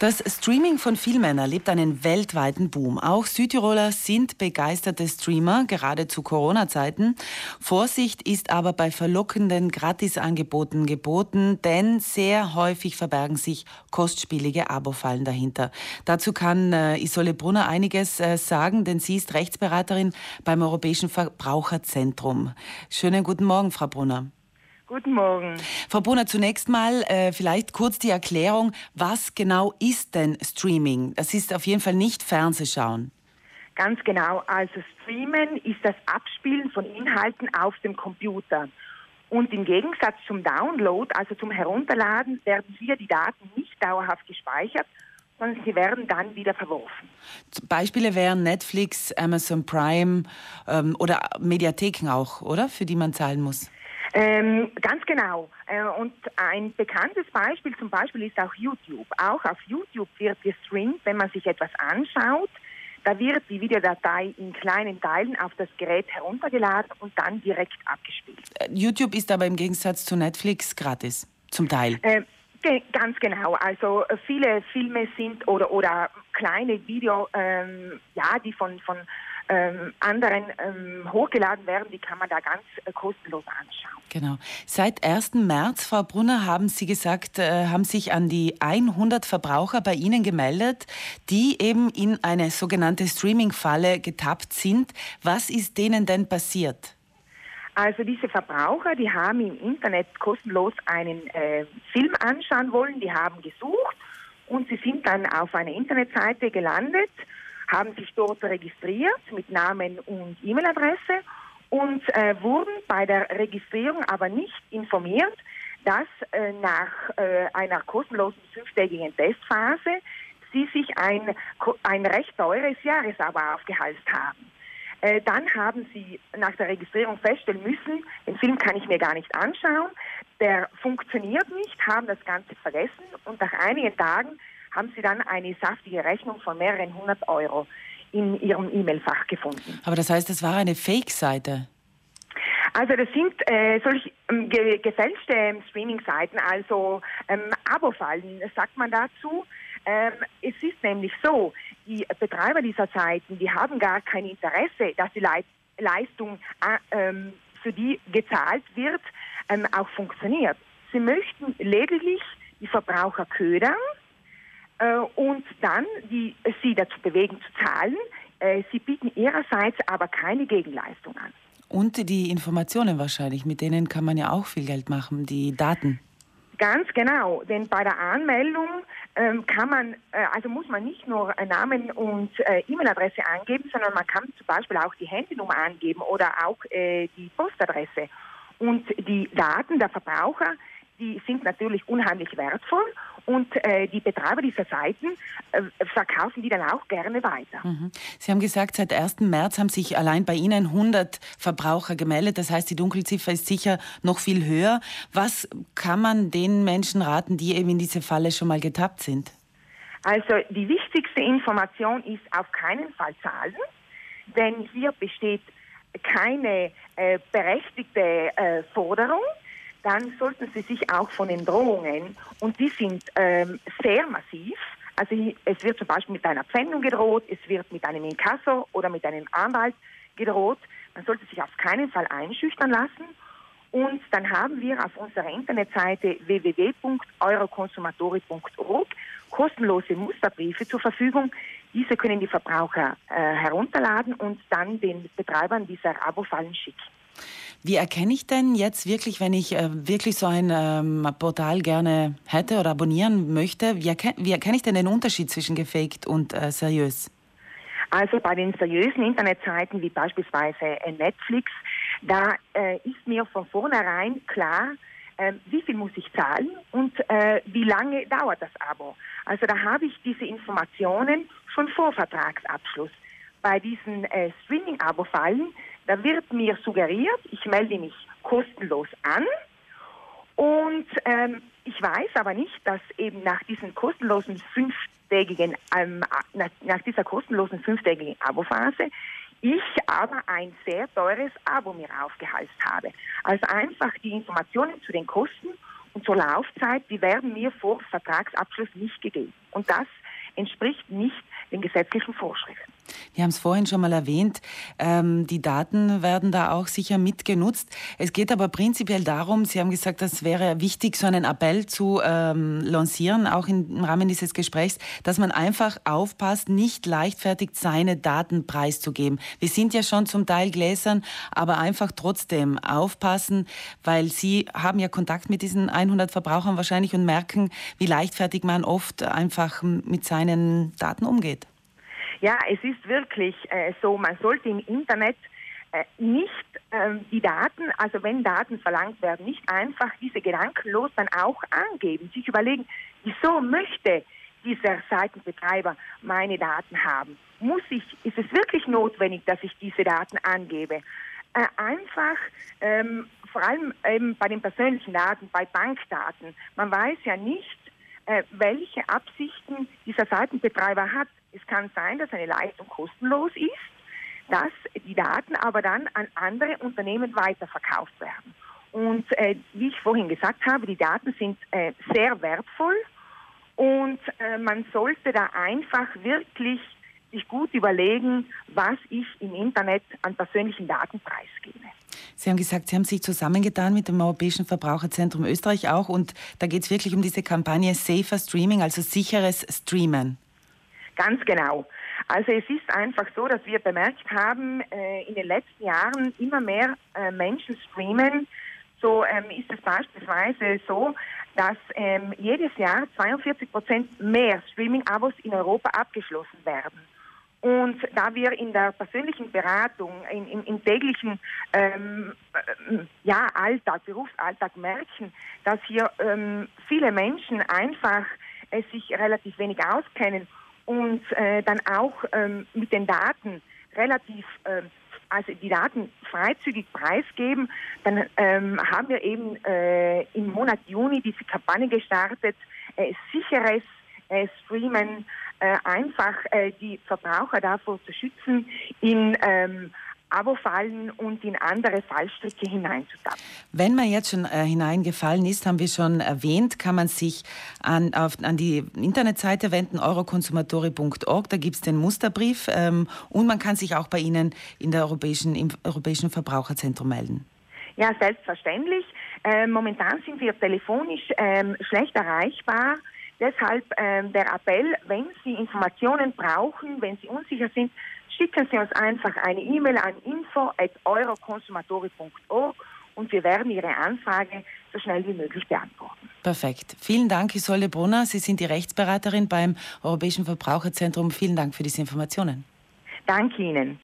Das Streaming von Filmen erlebt einen weltweiten Boom. Auch Südtiroler sind begeisterte Streamer, gerade zu Corona-Zeiten. Vorsicht ist aber bei verlockenden Gratisangeboten geboten, denn sehr häufig verbergen sich kostspielige Abo-Fallen dahinter. Dazu kann äh, Isole Brunner einiges äh, sagen, denn sie ist Rechtsberaterin beim Europäischen Verbraucherzentrum. Schönen guten Morgen, Frau Brunner. Guten Morgen. Frau Brunner, zunächst mal äh, vielleicht kurz die Erklärung, was genau ist denn Streaming? Das ist auf jeden Fall nicht Fernsehschauen. Ganz genau. Also Streamen ist das Abspielen von Inhalten auf dem Computer. Und im Gegensatz zum Download, also zum Herunterladen, werden hier die Daten nicht dauerhaft gespeichert, sondern sie werden dann wieder verworfen. Beispiele wären Netflix, Amazon Prime ähm, oder Mediatheken auch, oder? Für die man zahlen muss. Ähm, ganz genau. Äh, und ein bekanntes Beispiel zum Beispiel ist auch YouTube. Auch auf YouTube wird gestreamt, wenn man sich etwas anschaut. Da wird die Videodatei in kleinen Teilen auf das Gerät heruntergeladen und dann direkt abgespielt. Äh, YouTube ist aber im Gegensatz zu Netflix gratis, zum Teil. Äh, ganz genau. Also äh, viele Filme sind oder, oder kleine Video, ähm, ja, die von, von ähm, anderen ähm, hochgeladen werden, die kann man da ganz äh, kostenlos anschauen. Genau. Seit 1. März, Frau Brunner, haben Sie gesagt, äh, haben sich an die 100 Verbraucher bei Ihnen gemeldet, die eben in eine sogenannte Streaming-Falle getappt sind. Was ist denen denn passiert? Also diese Verbraucher, die haben im Internet kostenlos einen äh, Film anschauen wollen, die haben gesucht und sie sind dann auf einer Internetseite gelandet haben sich dort registriert mit Namen und E-Mail-Adresse und äh, wurden bei der Registrierung aber nicht informiert, dass äh, nach äh, einer kostenlosen fünftägigen Testphase sie sich ein, ein recht teures Jahresabo aufgehalst haben. Äh, dann haben sie nach der Registrierung feststellen müssen, den Film kann ich mir gar nicht anschauen, der funktioniert nicht, haben das Ganze vergessen und nach einigen Tagen haben sie dann eine saftige Rechnung von mehreren hundert Euro in ihrem E-Mail-Fach gefunden. Aber das heißt, das war eine Fake-Seite? Also das sind äh, solche ähm, ge gefälschte ähm, Streaming-Seiten, also ähm, Abo-Fallen, sagt man dazu. Ähm, es ist nämlich so, die Betreiber dieser Seiten, die haben gar kein Interesse, dass die Leit Leistung, äh, ähm, für die gezahlt wird, ähm, auch funktioniert. Sie möchten lediglich die Verbraucher ködern und dann die, sie dazu bewegen zu zahlen. Äh, sie bieten ihrerseits aber keine Gegenleistung an. Und die Informationen wahrscheinlich, mit denen kann man ja auch viel Geld machen, die Daten. Ganz genau, denn bei der Anmeldung ähm, kann man, äh, also muss man nicht nur Namen und äh, E-Mail-Adresse angeben, sondern man kann zum Beispiel auch die Handynummer angeben oder auch äh, die Postadresse. Und die Daten der Verbraucher, die sind natürlich unheimlich wertvoll und äh, die Betreiber dieser Seiten äh, verkaufen die dann auch gerne weiter. Mhm. Sie haben gesagt, seit 1. März haben sich allein bei Ihnen 100 Verbraucher gemeldet. Das heißt, die Dunkelziffer ist sicher noch viel höher. Was kann man den Menschen raten, die eben in diese Falle schon mal getappt sind? Also die wichtigste Information ist auf keinen Fall zahlen, denn hier besteht keine äh, berechtigte äh, Forderung dann sollten Sie sich auch von den Drohungen, und die sind ähm, sehr massiv, also es wird zum Beispiel mit einer Pfändung gedroht, es wird mit einem Inkasso oder mit einem Anwalt gedroht. Man sollte sich auf keinen Fall einschüchtern lassen. Und dann haben wir auf unserer Internetseite www.euroconsumatori.org kostenlose Musterbriefe zur Verfügung. Diese können die Verbraucher äh, herunterladen und dann den Betreibern dieser Abo-Fallen schicken. Wie erkenne ich denn jetzt wirklich, wenn ich äh, wirklich so ein ähm, Portal gerne hätte oder abonnieren möchte, wie, erken wie, erkenne ich denn den Unterschied zwischen gefaked und äh, seriös? Also bei den seriösen Internetseiten wie beispielsweise äh, Netflix, da äh, ist mir von vornherein klar, äh, wie viel muss ich zahlen und äh, wie lange dauert das Abo. Also da habe ich diese Informationen schon vor Vertragsabschluss. Bei diesen Streaming-Abo-Fallen da wird mir suggeriert, ich melde mich kostenlos an und ähm, ich weiß aber nicht, dass eben nach diesen kostenlosen fünftägigen, ähm, nach, nach dieser kostenlosen fünftägigen Abo-Phase ich aber ein sehr teures Abo mir aufgehalst habe. Also einfach die Informationen zu den Kosten und zur Laufzeit, die werden mir vor Vertragsabschluss nicht gegeben. Und das entspricht nicht den gesetzlichen Vorschriften. Wir haben es vorhin schon mal erwähnt, ähm, die Daten werden da auch sicher mitgenutzt. Es geht aber prinzipiell darum, Sie haben gesagt, das wäre wichtig, so einen Appell zu ähm, lancieren, auch im Rahmen dieses Gesprächs, dass man einfach aufpasst, nicht leichtfertig seine Daten preiszugeben. Wir sind ja schon zum Teil gläsern, aber einfach trotzdem aufpassen, weil Sie haben ja Kontakt mit diesen 100 Verbrauchern wahrscheinlich und merken, wie leichtfertig man oft einfach mit seinen Daten umgeht. Ja, es ist wirklich äh, so, man sollte im Internet äh, nicht äh, die Daten, also wenn Daten verlangt werden, nicht einfach diese gedankenlos dann auch angeben, sich überlegen, wieso möchte dieser Seitenbetreiber meine Daten haben? Muss ich, ist es wirklich notwendig, dass ich diese Daten angebe? Äh, einfach, ähm, vor allem eben bei den persönlichen Daten, bei Bankdaten, man weiß ja nicht, äh, welche Absichten dieser Seitenbetreiber hat. Es kann sein, dass eine Leistung kostenlos ist, dass die Daten aber dann an andere Unternehmen weiterverkauft werden. Und äh, wie ich vorhin gesagt habe, die Daten sind äh, sehr wertvoll und äh, man sollte da einfach wirklich sich gut überlegen, was ich im Internet an persönlichen Daten preisgebe. Sie haben gesagt, Sie haben sich zusammengetan mit dem Europäischen Verbraucherzentrum Österreich auch und da geht es wirklich um diese Kampagne Safer Streaming, also sicheres Streamen. Ganz genau. Also es ist einfach so, dass wir bemerkt haben, äh, in den letzten Jahren immer mehr äh, Menschen streamen. So ähm, ist es beispielsweise so, dass ähm, jedes Jahr 42 Prozent mehr Streaming-Abos in Europa abgeschlossen werden. Und da wir in der persönlichen Beratung, in, in, im täglichen ähm, äh, ja, Alltag, Berufsalltag merken, dass hier ähm, viele Menschen einfach äh, sich relativ wenig auskennen und äh, dann auch ähm, mit den Daten relativ, äh, also die Daten freizügig preisgeben, dann ähm, haben wir eben äh, im Monat Juni diese Kampagne gestartet, äh, sicheres äh, Streamen, äh, einfach die Verbraucher davor zu schützen, in ähm, Abo-Fallen und in andere Fallstricke hineinzutappen. Wenn man jetzt schon äh, hineingefallen ist, haben wir schon erwähnt, kann man sich an, auf, an die Internetseite wenden, eurokonsumatori.org, da gibt es den Musterbrief ähm, und man kann sich auch bei Ihnen in der Europäischen, im Europäischen Verbraucherzentrum melden. Ja, selbstverständlich. Äh, momentan sind wir telefonisch ähm, schlecht erreichbar. Deshalb ähm, der Appell, wenn Sie Informationen brauchen, wenn Sie unsicher sind, schicken Sie uns einfach eine E-Mail an info.eurokonsumatori.org und wir werden Ihre Anfrage so schnell wie möglich beantworten. Perfekt. Vielen Dank, Isolde Brunner. Sie sind die Rechtsberaterin beim Europäischen Verbraucherzentrum. Vielen Dank für diese Informationen. Danke Ihnen.